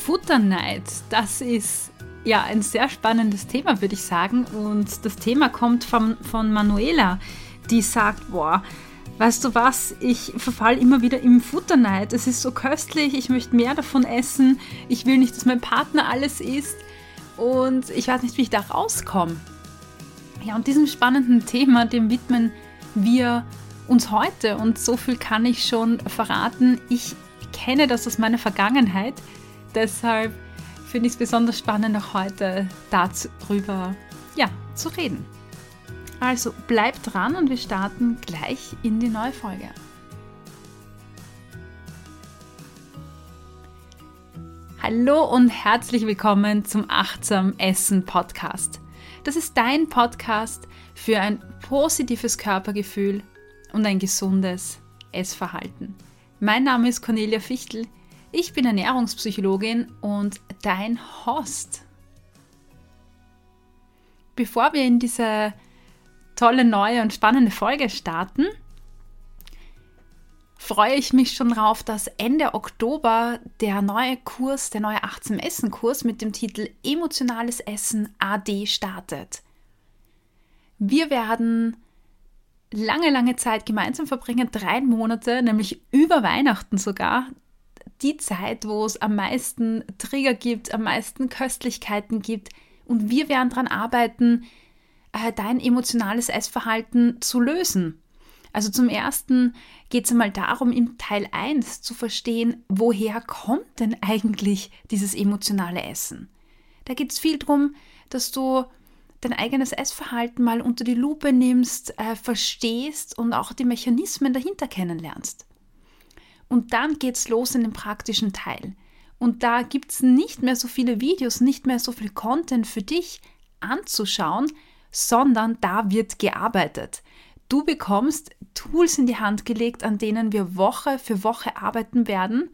Futterneid, das ist ja ein sehr spannendes Thema, würde ich sagen. Und das Thema kommt von, von Manuela, die sagt, boah, weißt du was, ich verfall immer wieder im Futterneid. Es ist so köstlich, ich möchte mehr davon essen. Ich will nicht, dass mein Partner alles isst. Und ich weiß nicht, wie ich da rauskomme. Ja, und diesem spannenden Thema, dem widmen wir uns heute. Und so viel kann ich schon verraten. Ich kenne das aus meiner Vergangenheit. Deshalb finde ich es besonders spannend, auch heute darüber ja, zu reden. Also bleibt dran und wir starten gleich in die neue Folge. Hallo und herzlich willkommen zum Achtsam Essen Podcast. Das ist dein Podcast für ein positives Körpergefühl und ein gesundes Essverhalten. Mein Name ist Cornelia Fichtel. Ich bin Ernährungspsychologin und dein Host. Bevor wir in diese tolle neue und spannende Folge starten, freue ich mich schon drauf, dass Ende Oktober der neue Kurs, der neue 18 Essen Kurs mit dem Titel Emotionales Essen AD startet. Wir werden lange, lange Zeit gemeinsam verbringen, drei Monate, nämlich über Weihnachten sogar. Die Zeit, wo es am meisten Trigger gibt, am meisten Köstlichkeiten gibt. Und wir werden daran arbeiten, äh, dein emotionales Essverhalten zu lösen. Also zum ersten geht es einmal darum, im Teil 1 zu verstehen, woher kommt denn eigentlich dieses emotionale Essen. Da geht es viel darum, dass du dein eigenes Essverhalten mal unter die Lupe nimmst, äh, verstehst und auch die Mechanismen dahinter kennenlernst. Und dann geht es los in den praktischen Teil. Und da gibt es nicht mehr so viele Videos, nicht mehr so viel Content für dich anzuschauen, sondern da wird gearbeitet. Du bekommst Tools in die Hand gelegt, an denen wir Woche für Woche arbeiten werden.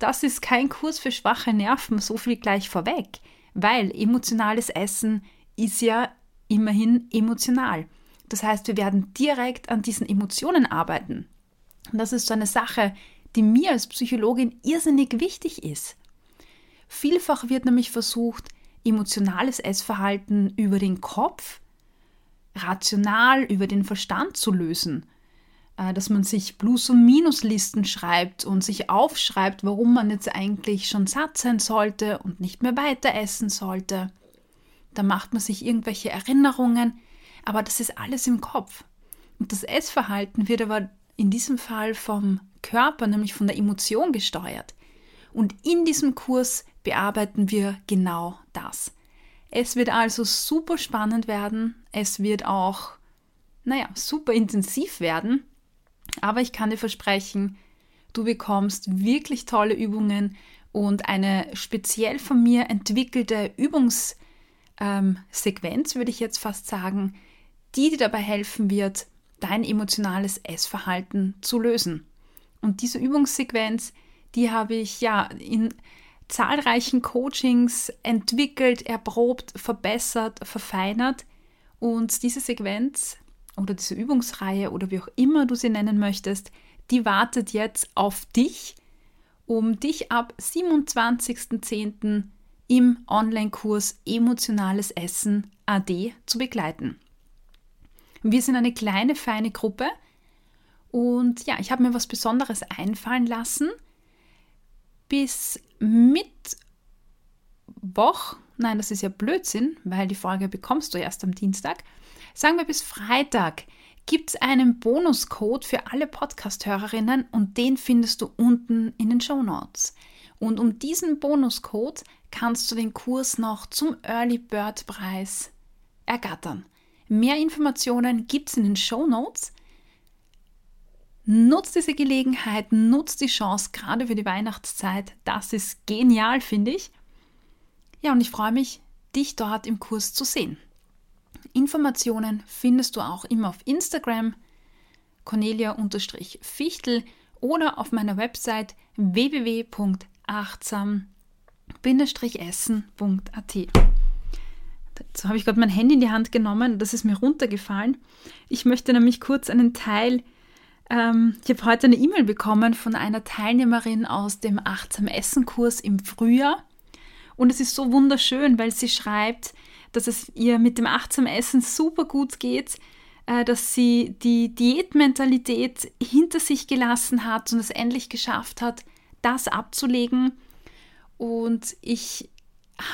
Das ist kein Kurs für schwache Nerven, so viel gleich vorweg, weil emotionales Essen ist ja immerhin emotional. Das heißt, wir werden direkt an diesen Emotionen arbeiten. Und das ist so eine Sache, die mir als Psychologin irrsinnig wichtig ist. Vielfach wird nämlich versucht, emotionales Essverhalten über den Kopf, rational über den Verstand zu lösen. Äh, dass man sich Plus- und Minuslisten schreibt und sich aufschreibt, warum man jetzt eigentlich schon satt sein sollte und nicht mehr weiter essen sollte. Da macht man sich irgendwelche Erinnerungen, aber das ist alles im Kopf. Und das Essverhalten wird aber in diesem Fall vom Körper, nämlich von der Emotion gesteuert. Und in diesem Kurs bearbeiten wir genau das. Es wird also super spannend werden. Es wird auch, naja, super intensiv werden. Aber ich kann dir versprechen, du bekommst wirklich tolle Übungen und eine speziell von mir entwickelte Übungssequenz, ähm, würde ich jetzt fast sagen, die dir dabei helfen wird, dein emotionales Essverhalten zu lösen. Und diese Übungssequenz, die habe ich ja in zahlreichen Coachings entwickelt, erprobt, verbessert, verfeinert. Und diese Sequenz oder diese Übungsreihe oder wie auch immer du sie nennen möchtest, die wartet jetzt auf dich, um dich ab 27.10. im Online-Kurs Emotionales Essen AD zu begleiten. Wir sind eine kleine, feine Gruppe und ja, ich habe mir was Besonderes einfallen lassen. Bis Mittwoch, nein, das ist ja Blödsinn, weil die Folge bekommst du erst am Dienstag. Sagen wir bis Freitag gibt es einen Bonuscode für alle Podcast-Hörerinnen und den findest du unten in den Show Notes. Und um diesen Bonuscode kannst du den Kurs noch zum Early Bird Preis ergattern. Mehr Informationen gibt es in den Show Notes. Nutzt diese Gelegenheit, nutzt die Chance, gerade für die Weihnachtszeit. Das ist genial, finde ich. Ja, und ich freue mich, dich dort im Kurs zu sehen. Informationen findest du auch immer auf Instagram, Cornelia-Fichtel oder auf meiner Website www.achtsam-essen.at. Jetzt habe ich gerade mein Handy in die Hand genommen, das ist mir runtergefallen. Ich möchte nämlich kurz einen Teil Ähm, ich habe heute eine E-Mail bekommen von einer Teilnehmerin aus dem Achtsam Essen Kurs im Frühjahr. Und es ist so wunderschön, weil sie schreibt, dass es ihr mit dem Achtsam Essen super gut geht, äh, dass sie die Diätmentalität hinter sich gelassen hat und es endlich geschafft hat, das abzulegen. Und ich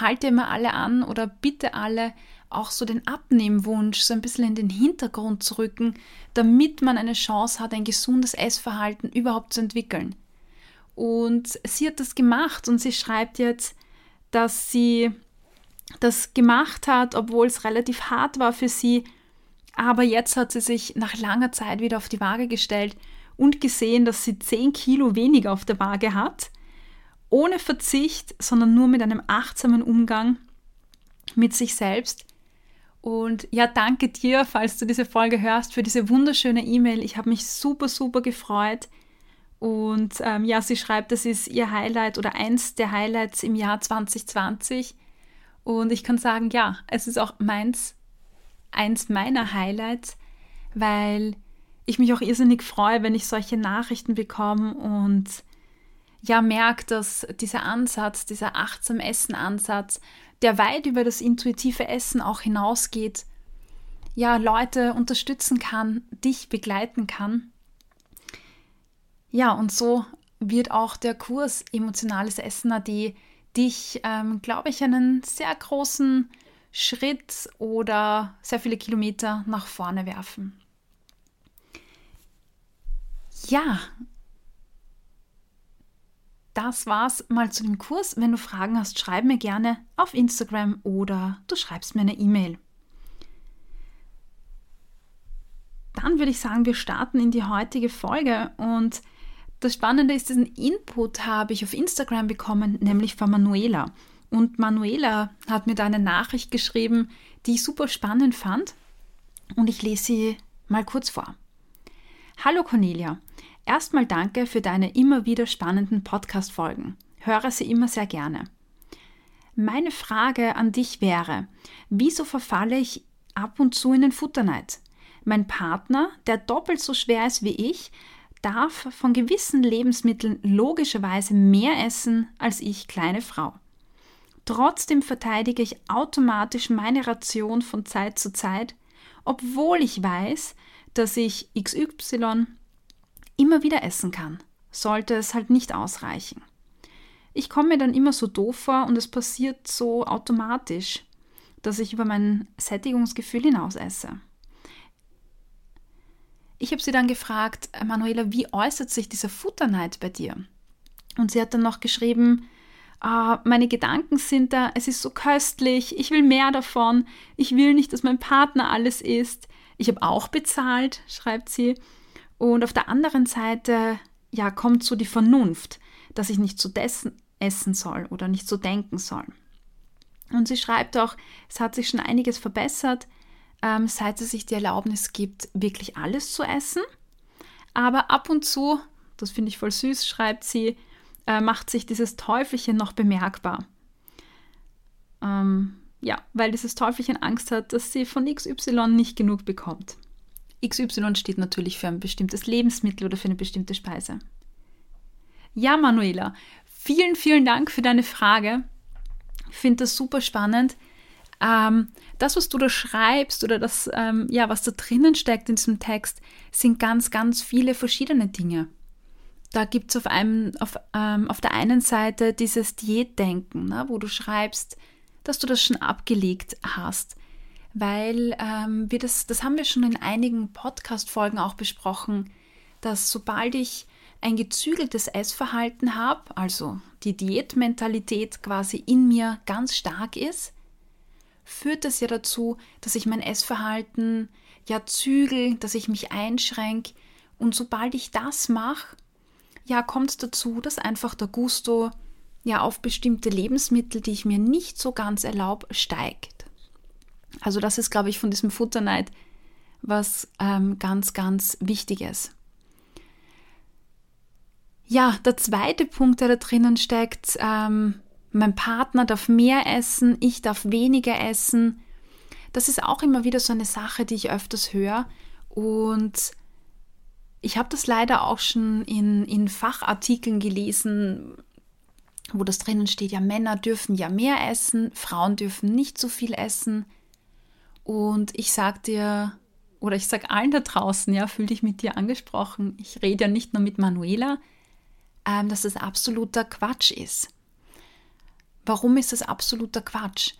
halte immer alle an oder bitte alle, auch so den Abnehmwunsch so ein bisschen in den Hintergrund zu rücken, damit man eine Chance hat, ein gesundes Essverhalten überhaupt zu entwickeln. Und sie hat das gemacht und sie schreibt jetzt, dass sie das gemacht hat, obwohl es relativ hart war für sie. Aber jetzt hat sie sich nach langer Zeit wieder auf die Waage gestellt und gesehen, dass sie 10 Kilo weniger auf der Waage hat. Ohne Verzicht, sondern nur mit einem achtsamen Umgang mit sich selbst. Und ja, danke dir, falls du diese Folge hörst, für diese wunderschöne E-Mail. Ich habe mich super, super gefreut. Und ähm, ja, sie schreibt, das ist ihr Highlight oder eins der Highlights im Jahr 2020. Und ich kann sagen, ja, es ist auch meins, eins meiner Highlights, weil ich mich auch irrsinnig freue, wenn ich solche Nachrichten bekomme und ja merke, dass dieser Ansatz, dieser achtsam Essen-Ansatz, der weit über das intuitive Essen auch hinausgeht, ja, Leute unterstützen kann, dich begleiten kann. Ja, und so wird auch der Kurs Emotionales Essen AD dich, ähm, glaube ich, einen sehr großen Schritt oder sehr viele Kilometer nach vorne werfen. Ja, das war's mal zu dem Kurs. Wenn du Fragen hast, schreib mir gerne auf Instagram oder du schreibst mir eine E-Mail. Dann würde ich sagen, wir starten in die heutige Folge und das Spannende ist, diesen Input habe ich auf Instagram bekommen, nämlich von Manuela. Und Manuela hat mir da eine Nachricht geschrieben, die ich super spannend fand und ich lese sie mal kurz vor. Hallo Cornelia, Erstmal danke für deine immer wieder spannenden Podcast-Folgen. Höre sie immer sehr gerne. Meine Frage an dich wäre, wieso verfalle ich ab und zu in den Futterneid? Mein Partner, der doppelt so schwer ist wie ich, darf von gewissen Lebensmitteln logischerweise mehr essen als ich, kleine Frau. Trotzdem verteidige ich automatisch meine Ration von Zeit zu Zeit, obwohl ich weiß, dass ich XY immer wieder essen kann, sollte es halt nicht ausreichen. Ich komme mir dann immer so doof vor und es passiert so automatisch, dass ich über mein Sättigungsgefühl hinaus esse. Ich habe sie dann gefragt, Manuela, wie äußert sich dieser Futterneid bei dir? Und sie hat dann noch geschrieben, ah, meine Gedanken sind da, es ist so köstlich, ich will mehr davon, ich will nicht, dass mein Partner alles isst. Ich habe auch bezahlt, schreibt sie, und auf der anderen Seite, ja, kommt so die Vernunft, dass ich nicht so dessen essen soll oder nicht so denken soll. Und sie schreibt auch, es hat sich schon einiges verbessert, ähm, seit es sich die Erlaubnis gibt, wirklich alles zu essen. Aber ab und zu, das finde ich voll süß, schreibt sie, äh, macht sich dieses Teufelchen noch bemerkbar. Ähm, ja, weil dieses Teufelchen Angst hat, dass sie von XY nicht genug bekommt. XY steht natürlich für ein bestimmtes Lebensmittel oder für eine bestimmte Speise. Ja, Manuela, vielen, vielen Dank für deine Frage. Ich finde das super spannend. Ähm, das, was du da schreibst oder das, ähm, ja, was da drinnen steckt in diesem Text, sind ganz, ganz viele verschiedene Dinge. Da gibt es auf, auf, ähm, auf der einen Seite dieses Diätdenken, ne, wo du schreibst, dass du das schon abgelegt hast, weil ähm, wir das, das haben wir schon in einigen Podcast-Folgen auch besprochen, dass sobald ich ein gezügeltes Essverhalten habe, also die Diätmentalität quasi in mir ganz stark ist, führt das ja dazu, dass ich mein Essverhalten ja zügel, dass ich mich einschränke und sobald ich das mache, ja, kommt es dazu, dass einfach der Gusto ja auf bestimmte Lebensmittel, die ich mir nicht so ganz erlaube, steigt. Also das ist, glaube ich, von diesem Futterneid was ähm, ganz, ganz Wichtiges. Ja, der zweite Punkt, der da drinnen steckt, ähm, mein Partner darf mehr essen, ich darf weniger essen. Das ist auch immer wieder so eine Sache, die ich öfters höre. Und ich habe das leider auch schon in, in Fachartikeln gelesen, wo das drinnen steht, ja, Männer dürfen ja mehr essen, Frauen dürfen nicht so viel essen. Und ich sag dir, oder ich sag allen da draußen, ja, fühl dich mit dir angesprochen. Ich rede ja nicht nur mit Manuela, ähm, dass das absoluter Quatsch ist. Warum ist das absoluter Quatsch?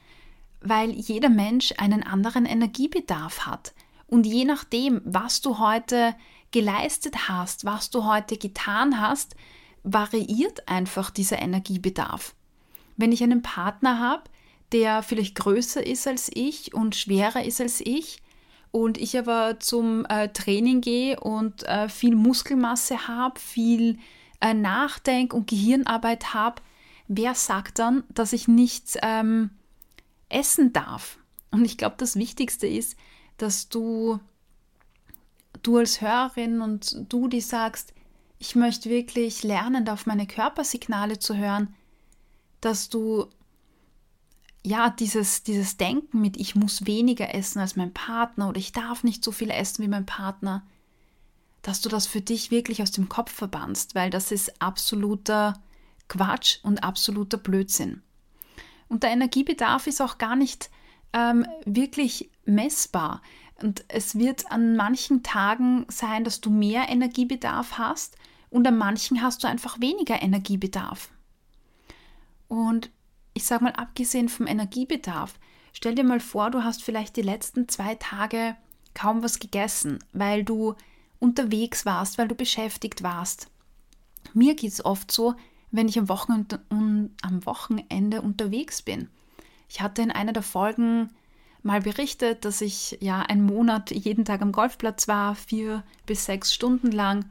Weil jeder Mensch einen anderen Energiebedarf hat. Und je nachdem, was du heute geleistet hast, was du heute getan hast, variiert einfach dieser Energiebedarf. Wenn ich einen Partner habe, der vielleicht größer ist als ich und schwerer ist als ich, und ich aber zum äh, Training gehe und äh, viel Muskelmasse habe, viel äh, Nachdenk- und Gehirnarbeit habe, wer sagt dann, dass ich nicht ähm, essen darf? Und ich glaube, das Wichtigste ist, dass du, du als Hörerin und du, die sagst, ich möchte wirklich lernen, auf meine Körpersignale zu hören, dass du ja, dieses, dieses Denken mit, ich muss weniger essen als mein Partner oder ich darf nicht so viel essen wie mein Partner, dass du das für dich wirklich aus dem Kopf verbannst, weil das ist absoluter Quatsch und absoluter Blödsinn. Und der Energiebedarf ist auch gar nicht ähm, wirklich messbar. Und es wird an manchen Tagen sein, dass du mehr Energiebedarf hast und an manchen hast du einfach weniger Energiebedarf. Und ich sage mal, abgesehen vom Energiebedarf, stell dir mal vor, du hast vielleicht die letzten zwei Tage kaum was gegessen, weil du unterwegs warst, weil du beschäftigt warst. Mir geht es oft so, wenn ich am Wochenende, am Wochenende unterwegs bin. Ich hatte in einer der Folgen mal berichtet, dass ich ja einen Monat jeden Tag am Golfplatz war, vier bis sechs Stunden lang.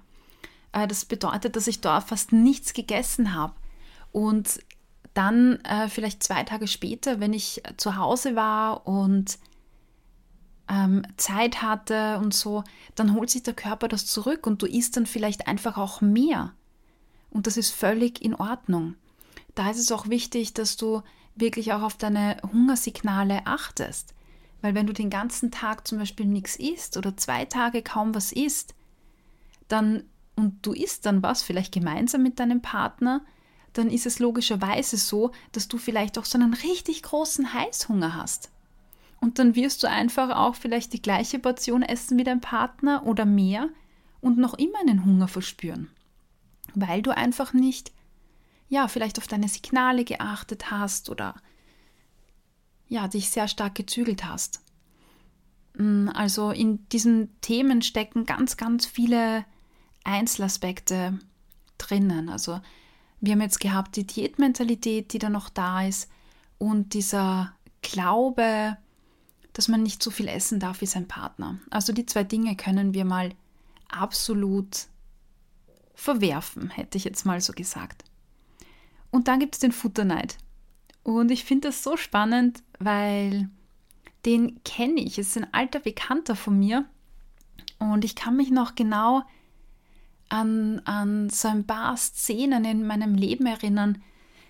Äh, das bedeutet, dass ich dort fast nichts gegessen habe. Und dann äh, vielleicht zwei Tage später, wenn ich zu Hause war und ähm, Zeit hatte und so, dann holt sich der Körper das zurück und du isst dann vielleicht einfach auch mehr. Und das ist völlig in Ordnung. Da ist es auch wichtig, dass du wirklich auch auf deine Hungersignale achtest. Weil wenn du den ganzen Tag zum Beispiel nichts isst oder zwei Tage kaum was isst, dann und du isst dann was, vielleicht gemeinsam mit deinem Partner, dann ist es logischerweise so, dass du vielleicht auch so einen richtig großen Heißhunger hast. Und dann wirst du einfach auch vielleicht die gleiche Portion essen wie dein Partner oder mehr und noch immer einen Hunger verspüren. Weil du einfach nicht, ja, vielleicht auf deine Signale geachtet hast oder ja, dich sehr stark gezügelt hast. Mm, also in diesen Themen stecken ganz, ganz viele Einzelaspekte drinnen. Also wir haben jetzt gehabt die Diätmentalität, die da noch da ist und dieser Glaube, dass man nicht so viel essen darf wie sein Partner. Also die zwei Dinge können wir mal absolut verwerfen, hätte ich jetzt mal so gesagt. Und dann gibt es den Futterneid. Und ich finde das so spannend, weil den kenne ich. Es ist ein alter Bekannter von mir. Und ich kann mich noch genau an, an so ein paar Szenen in meinem Leben erinnern.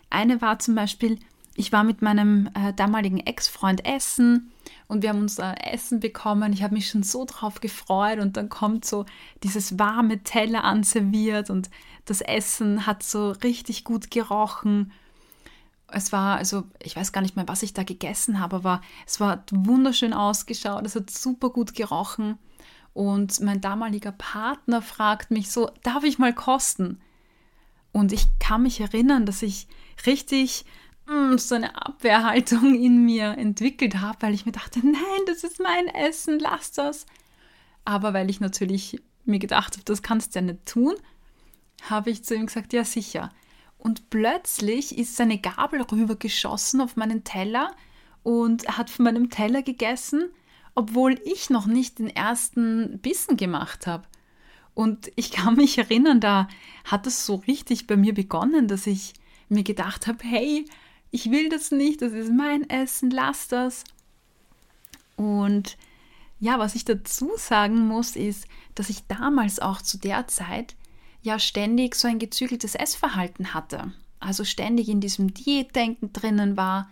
Eine war zum Beispiel, ich war mit meinem äh, damaligen Ex-Freund essen und wir haben unser Essen bekommen. Ich habe mich schon so drauf gefreut und dann kommt so dieses warme Teller anserviert und das Essen hat so richtig gut gerochen. Es war, also ich weiß gar nicht mehr, was ich da gegessen habe, aber es war wunderschön ausgeschaut, es hat super gut gerochen. Und mein damaliger Partner fragt mich so, darf ich mal kosten? Und ich kann mich erinnern, dass ich richtig mh, mm, so eine Abwehrhaltung in mir entwickelt habe, weil ich mir dachte, nein, das ist mein Essen, lass das. Aber weil ich natürlich mir gedacht habe, das kannst du ja nicht tun, habe ich zu ihm gesagt, ja sicher. Und plötzlich ist seine Gabel rübergeschossen auf meinen Teller und hat von meinem Teller gegessen obwohl ich noch nicht den ersten Bissen gemacht habe. Und ich kann mich erinnern, da hat es so richtig bei mir begonnen, dass ich mir gedacht habe, hey, ich will das nicht, das ist mein Essen, lass das. Und ja, was ich dazu sagen muss, ist, dass ich damals auch zu der Zeit ja ständig so ein gezügeltes Essverhalten hatte. Also ständig in diesem Diätdenken drinnen war,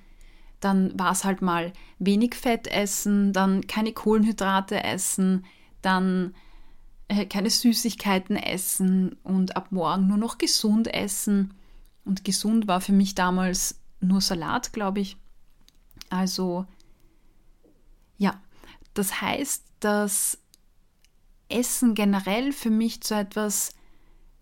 dann war es halt mal wenig Fett essen, dann keine Kohlenhydrate essen, dann äh, keine Süßigkeiten essen und ab morgen nur noch gesund essen. Und gesund war für mich damals nur Salat, glaube ich. Also ja, das heißt, dass Essen generell für mich zu etwas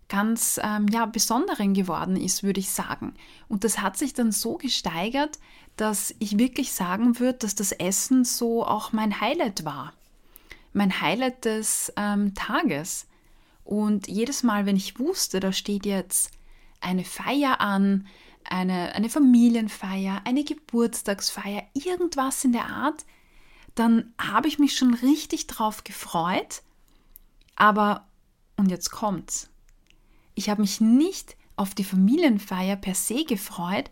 ganz ähm, ja, Besonderen geworden ist, würde ich sagen. Und das hat sich dann so gesteigert, dass ich wirklich sagen würde, dass das Essen so auch mein Highlight war. Mein Highlight des ähm, Tages. Und jedes Mal, wenn ich wusste, da steht jetzt eine Feier an, eine, eine Familienfeier, eine Geburtstagsfeier, irgendwas in der Art, dann habe ich mich schon richtig drauf gefreut. Aber, und jetzt kommt's, ich habe mich nicht auf die Familienfeier per se gefreut,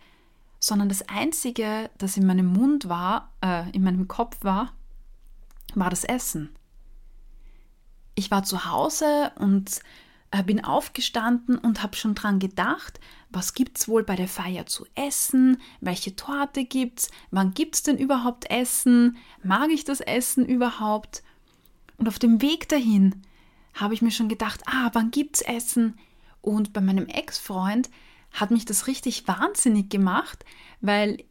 sondern das Einzige, das in meinem Mund war, äh, in meinem Kopf war, war das Essen. Ich war zu Hause und äh, bin aufgestanden und habe schon dran gedacht, was gibt's wohl bei der Feier zu essen, welche Torte gibt's, wann gibt's denn überhaupt Essen, mag ich das Essen überhaupt? Und auf dem Weg dahin habe ich mir schon gedacht, ah, wann gibt's Essen? Und bei meinem Ex-Freund hat mich das richtig wahnsinnig gemacht, weil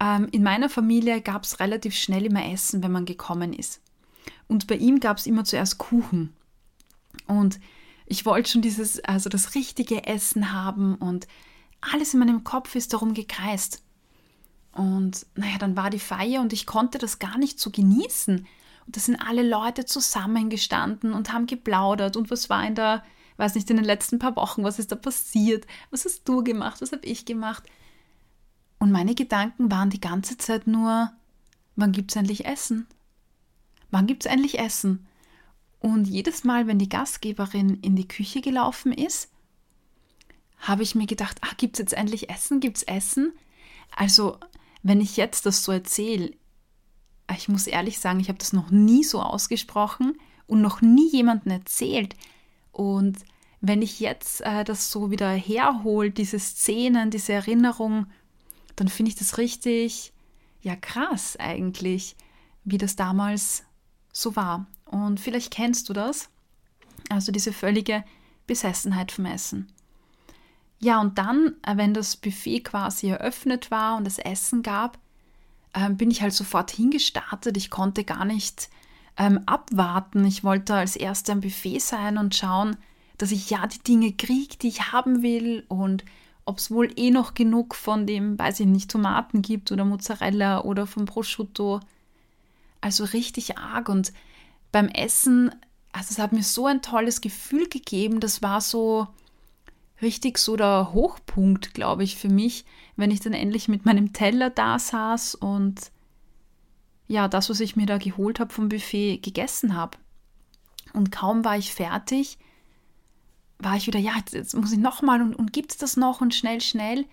ähm, in meiner Familie gab es relativ schnell immer Essen, wenn man gekommen ist. Und bei ihm gab es immer zuerst Kuchen. Und ich wollte schon dieses, also das richtige Essen haben und alles in meinem Kopf ist darum gekreist. Und naja, dann war die Feier und ich konnte das gar nicht so genießen. Und da sind alle Leute zusammengestanden und haben geplaudert und was war in der, weiß nicht, in den letzten paar Wochen, was ist da passiert, was hast du gemacht, was habe ich gemacht. Und meine Gedanken waren die ganze Zeit nur, wann gibt es endlich Essen? Wann gibt es endlich Essen? Und jedes Mal, wenn die Gastgeberin in die Küche gelaufen ist, habe ich mir gedacht, ach, gibt es jetzt endlich Essen? Gibt es Essen? Also, wenn ich jetzt das so erzähle, ich muss ehrlich sagen, ich habe das noch nie so ausgesprochen und noch nie jemandem erzählt. Und wenn ich jetzt äh, das so wieder herhole, diese Szenen, diese Erinnerung, dann finde ich das richtig, ja krass eigentlich, wie das damals so war. Und vielleicht kennst du das. Also diese völlige Besessenheit vom Essen. Ja, und dann, äh, wenn das Buffet quasi eröffnet war und es Essen gab, ähm, bin ich halt sofort hingestartet. Ich konnte gar nicht ähm, abwarten. Ich wollte als Erster am Buffet sein und schauen, dass ich ja die Dinge kriege, die ich haben will und ob es wohl eh noch genug von dem, weiß ich nicht, Tomaten gibt oder Mozzarella oder vom Prosciutto. Also richtig arg und beim Essen, also es hat mir so ein tolles Gefühl gegeben. Das war so richtig so der Hochpunkt, glaube ich, für mich, wenn ich dann endlich mit meinem Teller da saß und ja, das, was ich mir da geholt habe vom Buffet, gegessen habe. Und kaum war ich fertig, war ich wieder, ja, jetzt, muss ich nochmal und, und gibt es das noch und schnell, schnell,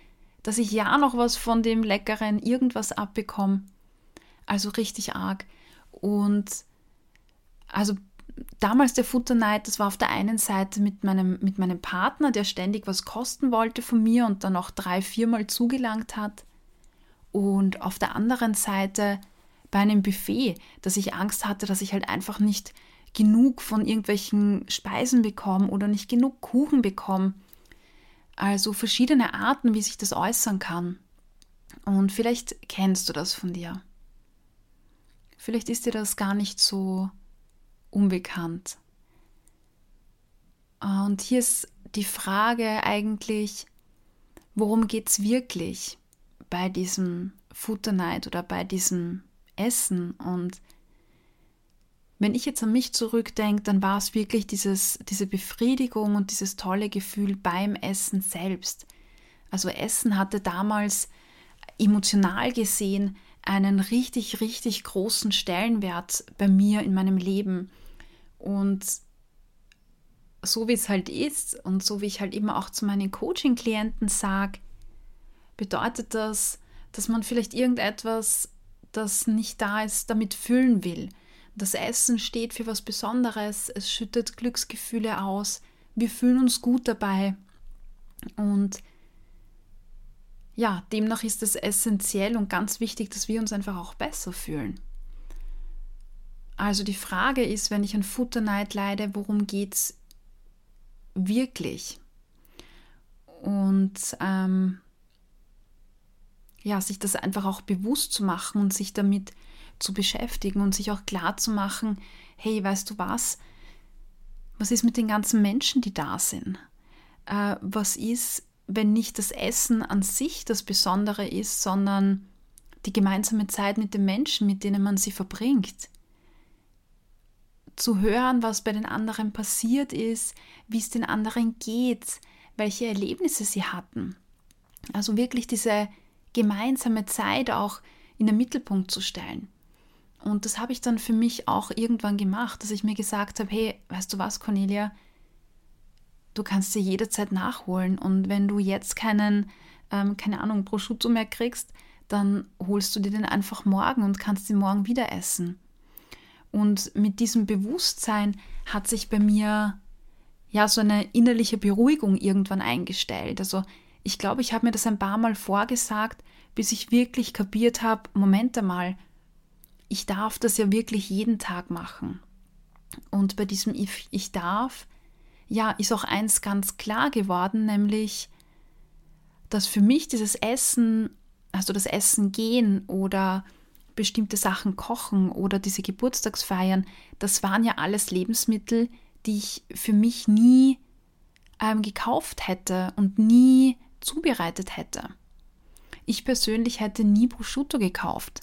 dass ich ja noch was von dem Leckeren, irgendwas abbekomme. Also richtig arg. Und also damals der Futterneid, das war auf der einen Seite mit meinem, mit meinem Partner, der ständig was kosten wollte von mir und dann auch drei, viermal zugelangt hat. Und auf der anderen Seite bei einem Buffet, dass ich Angst hatte, dass ich halt einfach nicht genug von irgendwelchen Speisen bekomme oder nicht genug Kuchen bekomme. Also verschiedene Arten, wie sich das äußern kann. Und vielleicht kennst du das von dir. Vielleicht ist dir das gar nicht so unbekannt. Und hier ist die Frage eigentlich, worum geht es wirklich bei diesem Futterneid oder bei diesem Essen? Und wenn ich jetzt an mich zurückdenke, dann war es wirklich dieses, diese Befriedigung und dieses tolle Gefühl beim Essen selbst. Also Essen hatte damals emotional gesehen einen richtig, richtig großen Stellenwert bei mir in meinem Leben. Und so wie es halt ist und so wie ich halt immer auch zu meinen Coaching-Klienten sage, bedeutet das, dass man vielleicht irgendetwas, das nicht da ist, damit füllen will. Das Essen steht für was Besonderes, es schüttet Glücksgefühle aus, wir fühlen uns gut dabei. Und ja, demnach ist es essentiell und ganz wichtig, dass wir uns einfach auch besser fühlen. Also die Frage ist, wenn ich an Futterneid leide, worum geht es wirklich? Und ähm, ja, sich das einfach auch bewusst zu machen und sich damit zu beschäftigen und sich auch klar zu machen, hey, weißt du was? Was ist mit den ganzen Menschen, die da sind? Äh, was ist, wenn nicht das Essen an sich das Besondere ist, sondern die gemeinsame Zeit mit den Menschen, mit denen man sie verbringt? zu hören, was bei den anderen passiert ist, wie es den anderen geht, welche Erlebnisse sie hatten. Also wirklich diese gemeinsame Zeit auch in den Mittelpunkt zu stellen. Und das habe ich dann für mich auch irgendwann gemacht, dass ich mir gesagt habe, hey, weißt du was, Cornelia, du kannst dir jederzeit nachholen. Und wenn du jetzt keinen, ähm, keine Ahnung, Prosciutto mehr kriegst, dann holst du dir den einfach morgen und kannst ihn morgen wieder essen. Und mit diesem Bewusstsein hat sich bei mir ja so eine innerliche Beruhigung irgendwann eingestellt. Also ich glaube, ich habe mir das ein paar Mal vorgesagt, bis ich wirklich kapiert habe, Moment einmal, ich darf das ja wirklich jeden Tag machen. Und bei diesem Ich, ich darf, ja, ist auch eins ganz klar geworden, nämlich, dass für mich dieses Essen, also das Essen gehen oder bestimmte Sachen kochen oder diese Geburtstagsfeiern, das waren ja alles Lebensmittel, die ich für mich nie ähm, gekauft hätte und nie zubereitet hätte. Ich persönlich hätte nie Prosciutto gekauft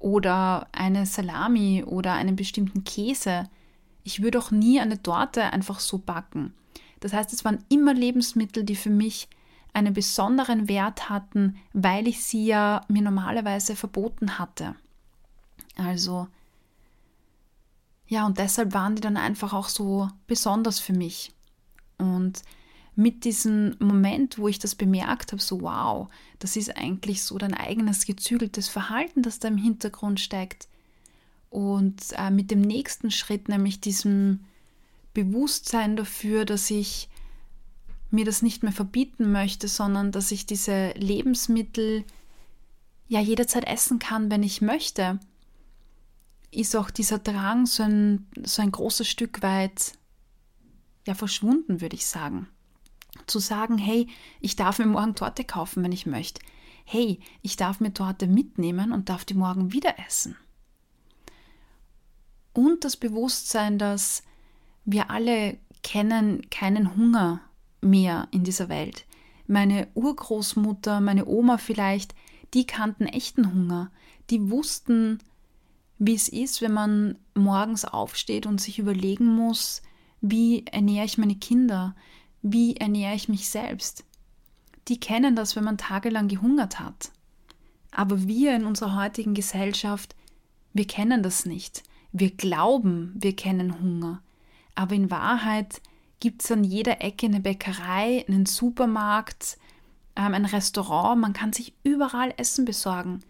oder eine Salami oder einen bestimmten Käse. Ich würde auch nie eine Torte einfach so backen. Das heißt, es waren immer Lebensmittel, die für mich einen besonderen Wert hatten, weil ich sie ja mir normalerweise verboten hatte. Also ja, und deshalb waren die dann einfach auch so besonders für mich. Und mit diesem Moment, wo ich das bemerkt habe, so wow, das ist eigentlich so dein eigenes gezügeltes Verhalten, das da im Hintergrund steckt. Und äh, mit dem nächsten Schritt, nämlich diesem Bewusstsein dafür, dass ich mir das nicht mehr verbieten möchte, sondern dass ich diese Lebensmittel ja jederzeit essen kann, wenn ich möchte ist auch dieser Drang so ein, so ein großes Stück weit ja verschwunden, würde ich sagen. Zu sagen, hey, ich darf mir morgen Torte kaufen, wenn ich möchte. Hey, ich darf mir Torte mitnehmen und darf die morgen wieder essen. Und das Bewusstsein, dass wir alle kennen keinen Hunger mehr in dieser Welt. Meine Urgroßmutter, meine Oma vielleicht, die kannten echten Hunger. Die wussten, wie es ist, wenn man morgens aufsteht und sich überlegen muss, wie ernähre ich meine Kinder, wie ernähre ich mich selbst. Die kennen das, wenn man tagelang gehungert hat. Aber wir in unserer heutigen Gesellschaft, wir kennen das nicht. Wir glauben, wir kennen Hunger. Aber in Wahrheit gibt es an jeder Ecke eine Bäckerei, einen Supermarkt, ähm, ein Restaurant. Man kann sich überall Essen besorgen.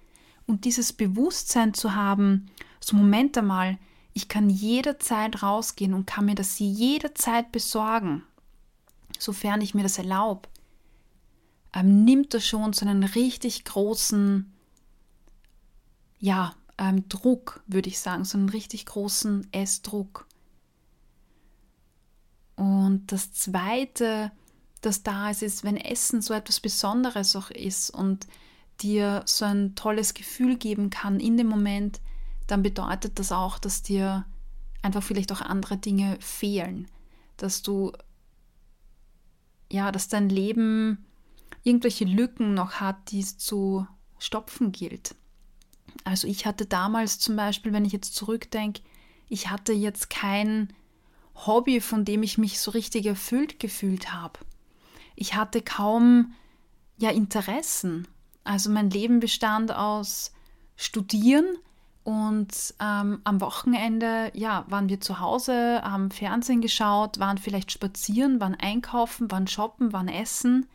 Und dieses Bewusstsein zu haben, so Moment einmal, ich kann jederzeit rausgehen und kann mir das jederzeit besorgen, sofern ich mir das erlaube, ähm, nimmt das schon so einen richtig großen, ja, ähm, Druck, würde ich sagen, so einen richtig großen Essdruck. Und das Zweite, das da ist, ist, wenn Essen so etwas Besonderes auch ist und dir so ein tolles Gefühl geben kann in dem Moment, dann bedeutet das auch, dass dir einfach vielleicht auch andere Dinge fehlen, dass du ja, dass dein Leben irgendwelche Lücken noch hat, die es zu stopfen gilt. Also ich hatte damals zum Beispiel, wenn ich jetzt zurückdenke, ich hatte jetzt kein Hobby, von dem ich mich so richtig erfüllt gefühlt habe. Ich hatte kaum ja Interessen. Also mein Leben bestand aus Studieren und ähm, am Wochenende, ja, waren wir zu Hause, haben Fernsehen geschaut, waren vielleicht spazieren, waren einkaufen, waren shoppen, waren essen.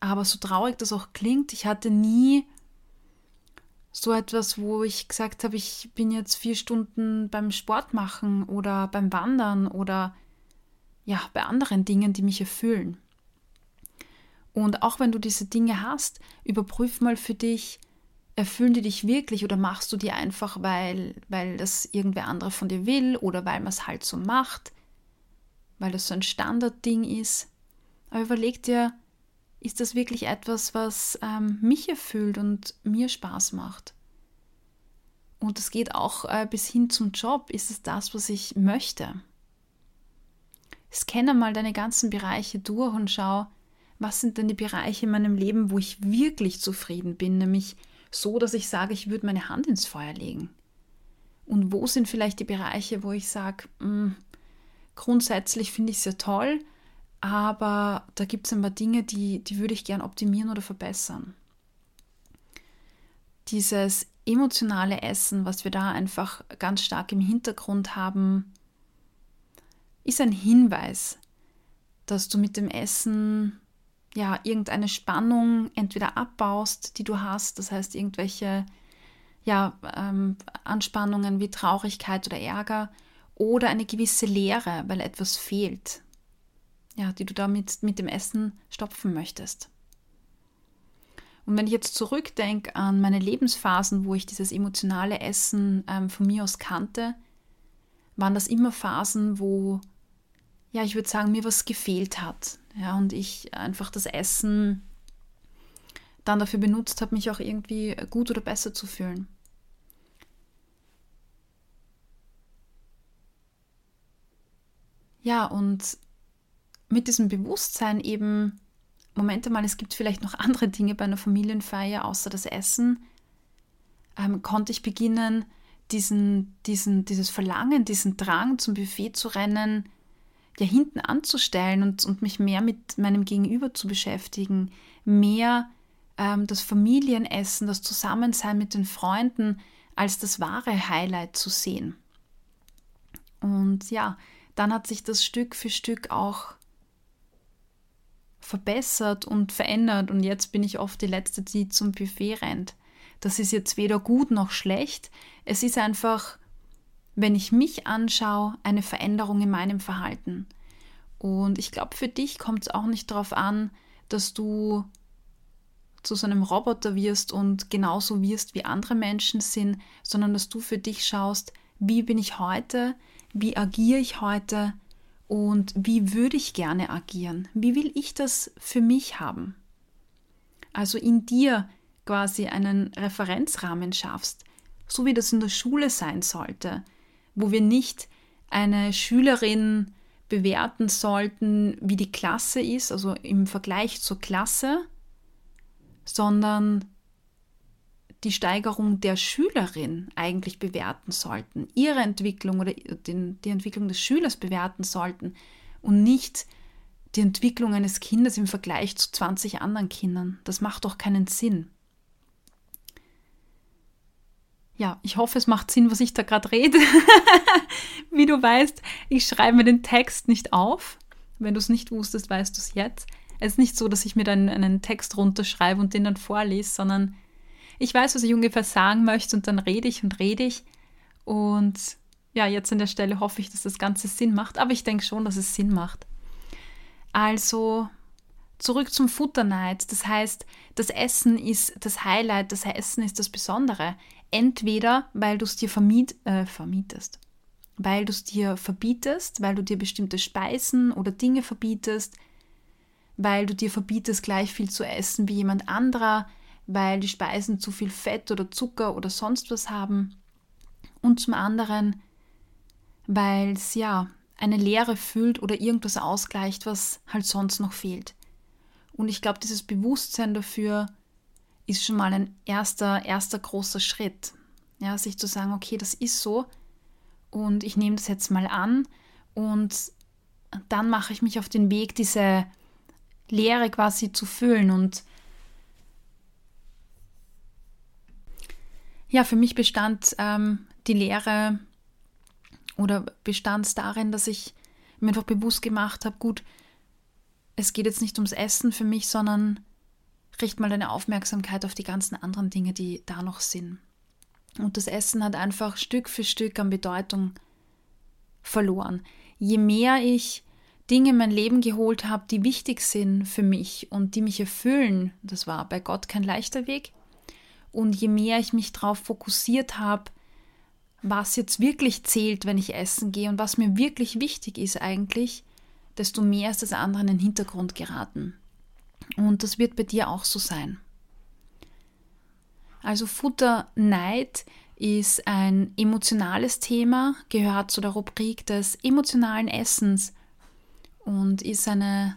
Aber so traurig das auch klingt, ich hatte nie so etwas, wo ich gesagt habe, ich bin jetzt vier Stunden beim Sport machen oder beim Wandern oder ja, bei anderen Dingen, die mich erfüllen. Und auch wenn du diese Dinge hast, überprüf mal für dich, erfüllen die dich wirklich oder machst du die einfach, weil, weil das irgendwer andere von dir will oder weil man es halt so macht, weil das so ein Standardding ist. Aber überleg dir, ist das wirklich etwas, was ähm, mich erfüllt und mir Spaß macht? Und es geht auch äh, bis hin zum Job. Ist es das, was ich möchte? Scanne mal deine ganzen Bereiche durch und schau, was sind denn die Bereiche in meinem Leben, wo ich wirklich zufrieden bin, nämlich so, dass ich sage, ich würde meine Hand ins Feuer legen. Und wo sind vielleicht die Bereiche, wo ich sage, hm, grundsätzlich finde ich es sehr toll, aber da gibt es ein paar Dinge, die, die würde ich gern optimieren oder verbessern. Dieses emotionale Essen, was wir da einfach ganz stark im Hintergrund haben, ist ein Hinweis, dass du mit dem Essen ja irgendeine Spannung entweder abbaust, die du hast, das heißt irgendwelche ja, ähm, Anspannungen wie Traurigkeit oder Ärger oder eine gewisse Leere, weil etwas fehlt, ja, die du damit mit dem Essen stopfen möchtest. Und wenn ich jetzt zurückdenke an meine Lebensphasen, wo ich dieses emotionale Essen ähm, von mir aus kannte, waren das immer Phasen, wo, ja, ich würde sagen, mir was gefehlt hat. Ja, und ich einfach das Essen dann dafür benutzt habe, mich auch irgendwie gut oder besser zu fühlen. Ja, und mit diesem Bewusstsein eben, Moment mal, es gibt vielleicht noch andere Dinge bei einer Familienfeier außer das Essen, ähm, konnte ich beginnen, diesen, diesen, dieses Verlangen, diesen Drang zum Buffet zu rennen, ja hinten anzustellen und, und mich mehr mit meinem Gegenüber zu beschäftigen, mehr ähm, das Familienessen, das Zusammensein mit den Freunden als das wahre Highlight zu sehen. Und ja, dann hat sich das Stück für Stück auch verbessert und verändert und jetzt bin ich oft die Letzte, die zum Buffet rennt. Das ist jetzt weder gut noch schlecht. Es ist einfach, wenn ich mich anschaue, eine Veränderung in meinem Verhalten. Und ich glaube, für dich kommt es auch nicht darauf an, dass du zu so einem Roboter wirst und genauso wirst, wie andere Menschen sind, sondern dass du für dich schaust, wie bin ich heute, wie agiere ich heute, und wie würde ich gerne agieren? Wie will ich das für mich haben? Also in dir quasi einen Referenzrahmen schaffst, so wie das in der Schule sein sollte, wo wir nicht eine Schülerin bewerten sollten, wie die Klasse ist, also im Vergleich zur Klasse, sondern die Steigerung der Schülerin eigentlich bewerten sollten, ihre Entwicklung oder den, die Entwicklung des Schülers bewerten sollten und nicht die Entwicklung eines Kindes im Vergleich zu 20 anderen Kindern. Das macht doch keinen Sinn. Ja, ich hoffe, es macht Sinn, was ich da gerade rede. Wie du weißt, ich schreibe mir den Text nicht auf. Wenn du es nicht wusstest, weißt du es jetzt. Es ist nicht so, dass ich mir dann einen Text runterschreibe und den dann vorlese, sondern ich weiß, was ich ungefähr sagen möchte und dann rede ich und rede ich. Und ja, jetzt an der Stelle hoffe ich, dass das Ganze Sinn macht, aber ich denke schon, dass es Sinn macht. Also zurück zum Futterneid. Das heißt, das Essen ist das Highlight, das Essen ist das Besondere. Entweder, weil du es dir vermiet, äh, vermietest, weil du es dir verbietest, weil du dir bestimmte Speisen oder Dinge verbietest, weil du dir verbietest, gleich viel zu essen wie jemand anderer, weil die Speisen zu viel Fett oder Zucker oder sonst was haben. Und zum anderen, weil es ja eine Leere füllt oder irgendwas ausgleicht, was halt sonst noch fehlt. Und ich glaube, dieses Bewusstsein dafür ist schon mal ein erster, erster großer Schritt. Ja, sich zu sagen, okay, das ist so und ich nehme das jetzt mal an und dann mache ich mich auf den Weg, diese Leere quasi zu füllen und Ja, für mich bestand ähm, die Lehre oder bestand es darin, dass ich mir einfach bewusst gemacht habe, gut, es geht jetzt nicht ums Essen für mich, sondern richte mal deine Aufmerksamkeit auf die ganzen anderen Dinge, die da noch sind. Und das Essen hat einfach Stück für Stück an Bedeutung verloren. Je mehr ich Dinge in mein Leben geholt habe, die wichtig sind für mich und die mich erfüllen, das war bei Gott kein leichter Weg, Und je mehr ich mich darauf fokussiert habe, was jetzt wirklich zählt, wenn ich essen gehe und was mir wirklich wichtig ist eigentlich, desto mehr ist das andere in den Hintergrund geraten. Und das wird bei dir auch so sein. Also Futterneid ist ein emotionales Thema, gehört zu der Rubrik des emotionalen Essens und ist eine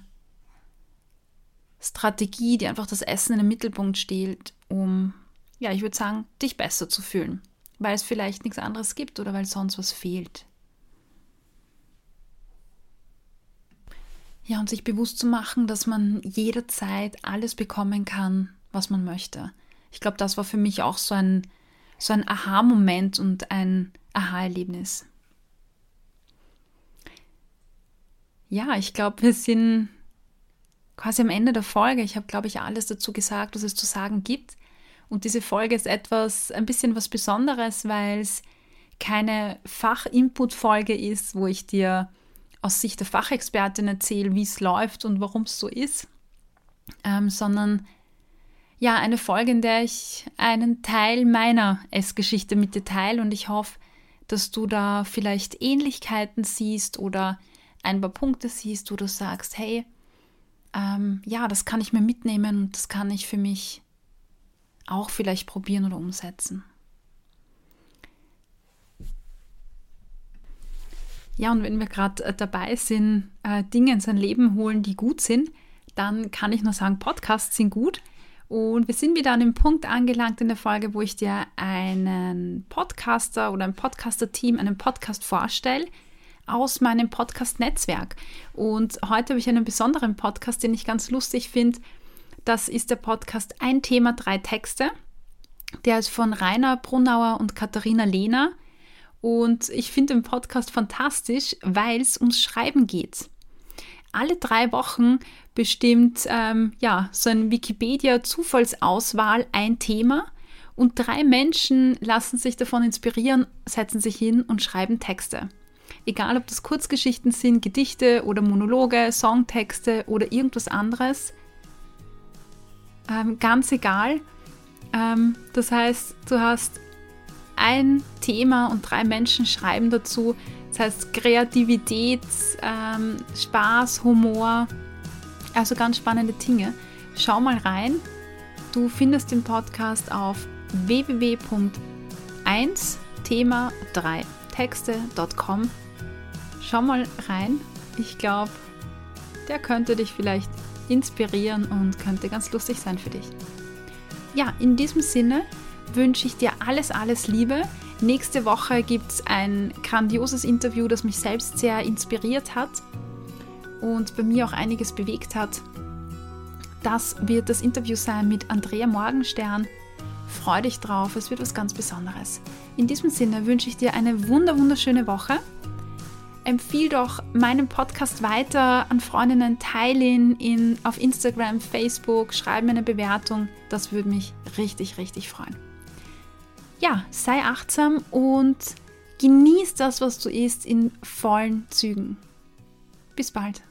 Strategie, die einfach das Essen in den Mittelpunkt stellt, um, ja, ich würde sagen, dich besser zu fühlen, weil es vielleicht nichts anderes gibt oder weil sonst was fehlt. Ja, und sich bewusst zu machen, dass man jederzeit alles bekommen kann, was man möchte. Ich glaube, das war für mich auch so ein, so ein Aha-Moment und ein Aha-Erlebnis. Ja, ich glaube, wir sind quasi am Ende der Folge. Ich habe, glaube ich, alles dazu gesagt, was es zu sagen gibt. Und diese Folge ist etwas, ein bisschen was Besonderes, weil es keine Fach-Input-Folge ist, wo ich dir aus Sicht der Fachexpertin erzähle, wie es läuft und warum es so ist, ähm, sondern ja, eine Folge, in der ich einen Teil meiner Essgeschichte mit dir teile und ich hoffe, dass du da vielleicht Ähnlichkeiten siehst oder ein paar Punkte siehst, wo du sagst, hey, ähm, ja, das kann ich mir mitnehmen und das kann ich für mich auch vielleicht probieren oder umsetzen. Ja, und wenn wir gerade äh, dabei sind, äh, Dinge in sein Leben holen, die gut sind, dann kann ich nur sagen, Podcasts sind gut. Und wir sind wieder an dem Punkt angelangt in der Folge, wo ich dir einen Podcaster oder ein Podcaster-Team, einen Podcast vorstelle, aus meinem Podcast-Netzwerk. Und heute habe ich einen besonderen Podcast, den ich ganz lustig finde. Das ist der Podcast Ein Thema, drei Texte. Der ist von Rainer Brunauer und Katharina Lehner. Und ich finde den Podcast fantastisch, weil es ums Schreiben geht. Alle drei Wochen bestimmt ähm, ja, so ein Wikipedia-Zufallsauswahl ein Thema und drei Menschen lassen sich davon inspirieren, setzen sich hin und schreiben Texte. Egal, ob das Kurzgeschichten sind, Gedichte oder Monologe, Songtexte oder irgendwas anderes. Ähm, ganz egal. Ähm, das heißt, du hast ein Thema und drei Menschen schreiben dazu. Das heißt Kreativität, ähm, Spaß, Humor, also ganz spannende Dinge. Schau mal rein. Du findest den Podcast auf www.1thema3texte.com schau mal rein. Ich glaube, der könnte dich vielleicht inspirieren und könnte ganz lustig sein für dich. Ja, in diesem Sinne wünsche ich dir alles, alles Liebe. Nächste Woche gibt es ein grandioses Interview, das mich selbst sehr inspiriert hat und bei mir auch einiges bewegt hat. Das wird das Interview sein mit Andrea Morgenstern. Freu dich drauf, es wird was ganz Besonderes. In diesem Sinne wünsche ich dir eine wunder wunderschöne Woche empfiehl doch meinen Podcast weiter an Freundinnen, teile ihn in, auf Instagram, Facebook, schreib mir eine Bewertung. Das würde mich richtig, richtig freuen. Ja, sei achtsam und genieß das, was du isst, in vollen Zügen. Bis bald.